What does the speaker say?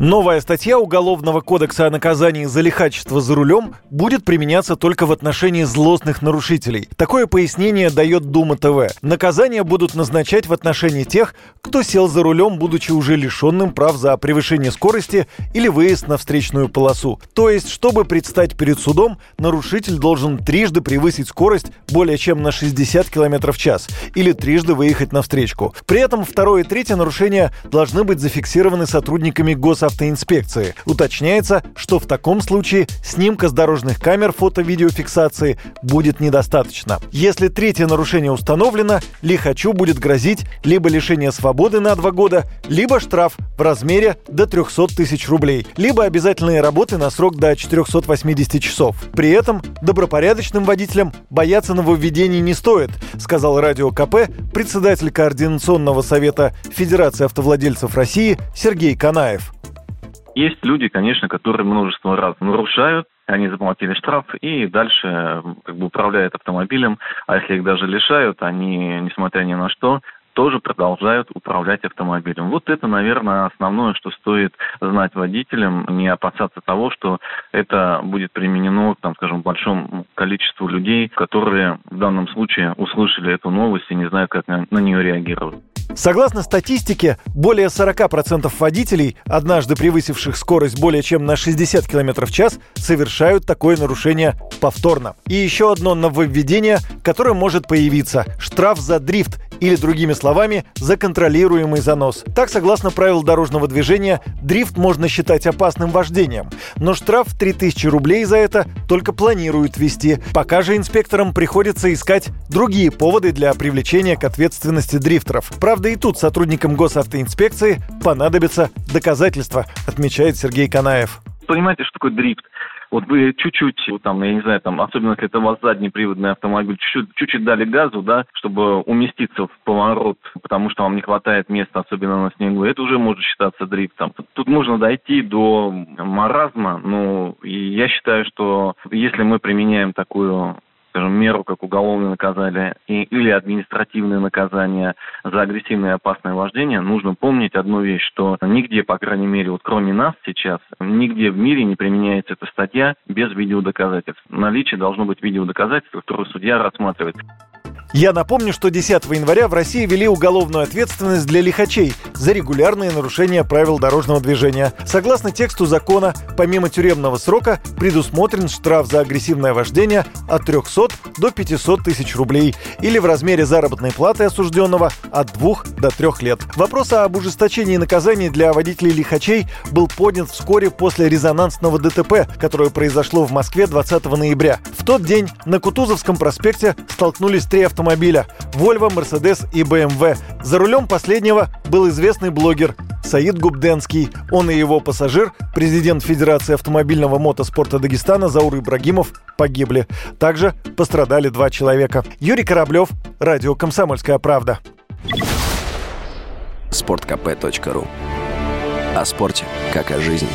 Новая статья Уголовного кодекса о наказании за лихачество за рулем будет применяться только в отношении злостных нарушителей. Такое пояснение дает Дума ТВ. Наказания будут назначать в отношении тех, кто сел за рулем, будучи уже лишенным прав за превышение скорости или выезд на встречную полосу. То есть, чтобы предстать перед судом, нарушитель должен трижды превысить скорость более чем на 60 км в час или трижды выехать на встречку. При этом второе и третье нарушения должны быть зафиксированы сотрудниками гос госавтоинспекции. Уточняется, что в таком случае снимка с дорожных камер фото-видеофиксации будет недостаточно. Если третье нарушение установлено, лихачу будет грозить либо лишение свободы на два года, либо штраф в размере до 300 тысяч рублей, либо обязательные работы на срок до 480 часов. При этом добропорядочным водителям бояться нововведений не стоит, сказал Радио КП председатель Координационного совета Федерации автовладельцев России Сергей Канаев. Есть люди, конечно, которые множество раз нарушают, они заплатили штраф и дальше как бы управляют автомобилем, а если их даже лишают, они, несмотря ни на что, тоже продолжают управлять автомобилем. Вот это, наверное, основное, что стоит знать водителям, не опасаться того, что это будет применено, там, скажем, большому количеству людей, которые в данном случае услышали эту новость и не знают, как на, на нее реагировать. Согласно статистике, более 40% водителей, однажды превысивших скорость более чем на 60 км в час, совершают такое нарушение повторно. И еще одно нововведение, которое может появиться – штраф за дрифт или, другими словами, за контролируемый занос. Так, согласно правил дорожного движения, дрифт можно считать опасным вождением. Но штраф 3000 рублей за это только планируют ввести. Пока же инспекторам приходится искать другие поводы для привлечения к ответственности дрифтеров. Правда, и тут сотрудникам госавтоинспекции понадобятся доказательства, отмечает Сергей Канаев. Понимаете, что такое дрифт? Вот вы чуть-чуть, там, я не знаю, там, особенно если это у вас задний приводный автомобиль, чуть-чуть, чуть-чуть дали газу, да, чтобы уместиться в поворот, потому что вам не хватает места, особенно на снегу, это уже может считаться дрифтом. Тут, можно дойти до маразма, ну, и я считаю, что если мы применяем такую скажем, меру, как уголовное наказание и, или административное наказание за агрессивное и опасное вождение, нужно помнить одну вещь, что нигде, по крайней мере, вот кроме нас сейчас, нигде в мире не применяется эта статья без видеодоказательств. Наличие должно быть видеодоказательств, которые судья рассматривает. Я напомню, что 10 января в России ввели уголовную ответственность для лихачей за регулярные нарушения правил дорожного движения. Согласно тексту закона, помимо тюремного срока предусмотрен штраф за агрессивное вождение от 300 до 500 тысяч рублей или в размере заработной платы осужденного от 2 до 3 лет. Вопрос об ужесточении наказаний для водителей лихачей был поднят вскоре после резонансного ДТП, которое произошло в Москве 20 ноября. В тот день на Кутузовском проспекте столкнулись три автомобиля автомобиля – Volvo, Mercedes и BMW. За рулем последнего был известный блогер Саид Губденский. Он и его пассажир, президент Федерации автомобильного мотоспорта Дагестана Заур Ибрагимов, погибли. Также пострадали два человека. Юрий Кораблев, радио «Комсомольская правда». Спорткп.ру О спорте, как о жизни.